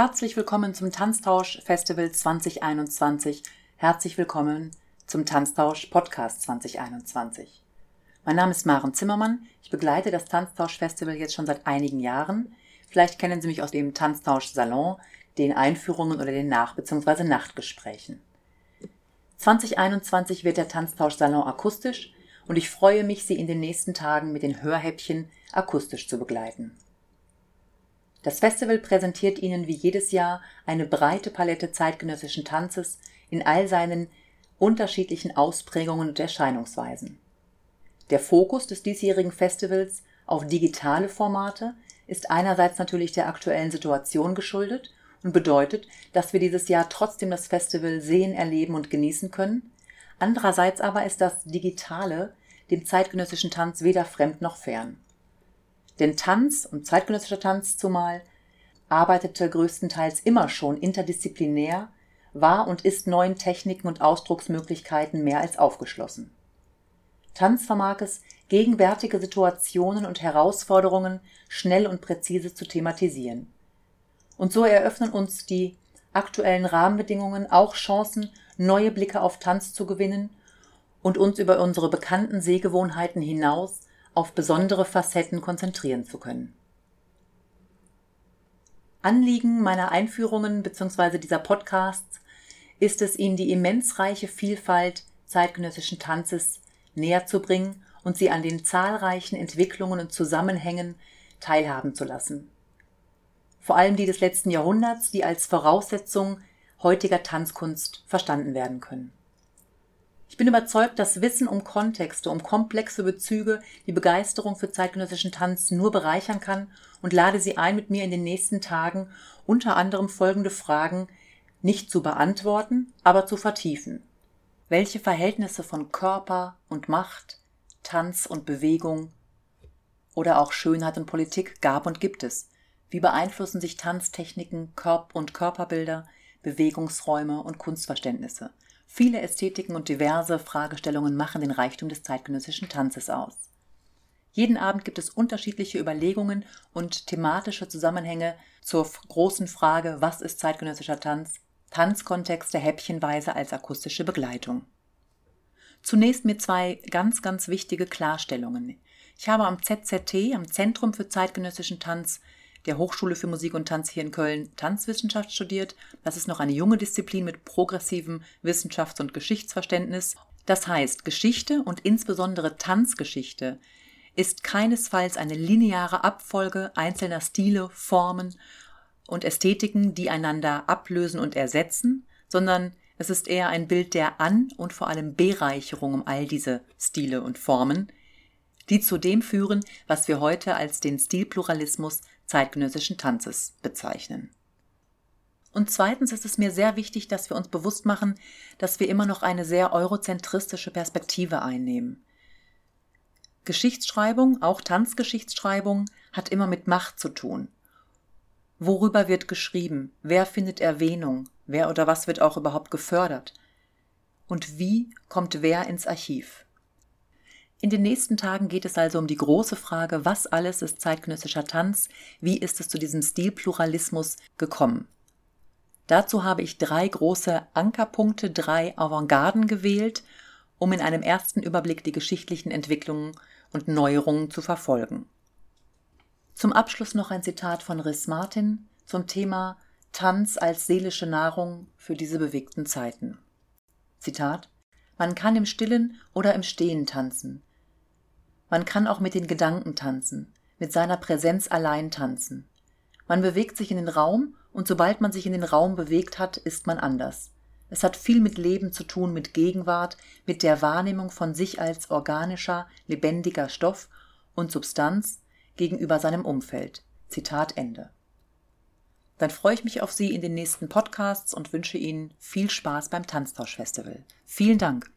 Herzlich willkommen zum Tanztausch Festival 2021. Herzlich willkommen zum Tanztausch Podcast 2021. Mein Name ist Maren Zimmermann. Ich begleite das Tanztausch Festival jetzt schon seit einigen Jahren. Vielleicht kennen Sie mich aus dem Tanztausch Salon, den Einführungen oder den Nach- bzw. Nachtgesprächen. 2021 wird der Tanztausch Salon akustisch und ich freue mich, Sie in den nächsten Tagen mit den Hörhäppchen akustisch zu begleiten. Das Festival präsentiert Ihnen wie jedes Jahr eine breite Palette zeitgenössischen Tanzes in all seinen unterschiedlichen Ausprägungen und Erscheinungsweisen. Der Fokus des diesjährigen Festivals auf digitale Formate ist einerseits natürlich der aktuellen Situation geschuldet und bedeutet, dass wir dieses Jahr trotzdem das Festival sehen, erleben und genießen können. Andererseits aber ist das Digitale dem zeitgenössischen Tanz weder fremd noch fern. Denn Tanz und zeitgenössischer Tanz zumal arbeitete größtenteils immer schon interdisziplinär, war und ist neuen Techniken und Ausdrucksmöglichkeiten mehr als aufgeschlossen. Tanz vermag es, gegenwärtige Situationen und Herausforderungen schnell und präzise zu thematisieren. Und so eröffnen uns die aktuellen Rahmenbedingungen auch Chancen, neue Blicke auf Tanz zu gewinnen und uns über unsere bekannten Sehgewohnheiten hinaus auf besondere Facetten konzentrieren zu können. Anliegen meiner Einführungen bzw. dieser Podcasts ist es, Ihnen die immens reiche Vielfalt zeitgenössischen Tanzes näher zu bringen und Sie an den zahlreichen Entwicklungen und Zusammenhängen teilhaben zu lassen. Vor allem die des letzten Jahrhunderts, die als Voraussetzung heutiger Tanzkunst verstanden werden können. Ich bin überzeugt, dass Wissen um Kontexte, um komplexe Bezüge die Begeisterung für zeitgenössischen Tanz nur bereichern kann und lade Sie ein, mit mir in den nächsten Tagen unter anderem folgende Fragen nicht zu beantworten, aber zu vertiefen. Welche Verhältnisse von Körper und Macht, Tanz und Bewegung oder auch Schönheit und Politik gab und gibt es? Wie beeinflussen sich Tanztechniken, Körp und Körperbilder, Bewegungsräume und Kunstverständnisse? Viele Ästhetiken und diverse Fragestellungen machen den Reichtum des zeitgenössischen Tanzes aus. Jeden Abend gibt es unterschiedliche Überlegungen und thematische Zusammenhänge zur großen Frage, was ist zeitgenössischer Tanz? Tanzkontexte häppchenweise als akustische Begleitung. Zunächst mir zwei ganz, ganz wichtige Klarstellungen. Ich habe am ZZT, am Zentrum für zeitgenössischen Tanz, der Hochschule für Musik und Tanz hier in Köln Tanzwissenschaft studiert. Das ist noch eine junge Disziplin mit progressivem Wissenschafts- und Geschichtsverständnis. Das heißt, Geschichte und insbesondere Tanzgeschichte ist keinesfalls eine lineare Abfolge einzelner Stile, Formen und Ästhetiken, die einander ablösen und ersetzen, sondern es ist eher ein Bild der An- und vor allem Bereicherung um all diese Stile und Formen, die zu dem führen, was wir heute als den Stilpluralismus zeitgenössischen Tanzes bezeichnen. Und zweitens ist es mir sehr wichtig, dass wir uns bewusst machen, dass wir immer noch eine sehr eurozentristische Perspektive einnehmen. Geschichtsschreibung, auch Tanzgeschichtsschreibung, hat immer mit Macht zu tun. Worüber wird geschrieben? Wer findet Erwähnung? Wer oder was wird auch überhaupt gefördert? Und wie kommt wer ins Archiv? In den nächsten Tagen geht es also um die große Frage, was alles ist zeitgenössischer Tanz, wie ist es zu diesem Stilpluralismus gekommen. Dazu habe ich drei große Ankerpunkte, drei Avantgarden gewählt, um in einem ersten Überblick die geschichtlichen Entwicklungen und Neuerungen zu verfolgen. Zum Abschluss noch ein Zitat von Riss Martin zum Thema Tanz als seelische Nahrung für diese bewegten Zeiten. Zitat Man kann im Stillen oder im Stehen tanzen. Man kann auch mit den Gedanken tanzen, mit seiner Präsenz allein tanzen. Man bewegt sich in den Raum und sobald man sich in den Raum bewegt hat, ist man anders. Es hat viel mit Leben zu tun, mit Gegenwart, mit der Wahrnehmung von sich als organischer, lebendiger Stoff und Substanz gegenüber seinem Umfeld. Zitat Ende. Dann freue ich mich auf Sie in den nächsten Podcasts und wünsche Ihnen viel Spaß beim Tanztauschfestival. Vielen Dank.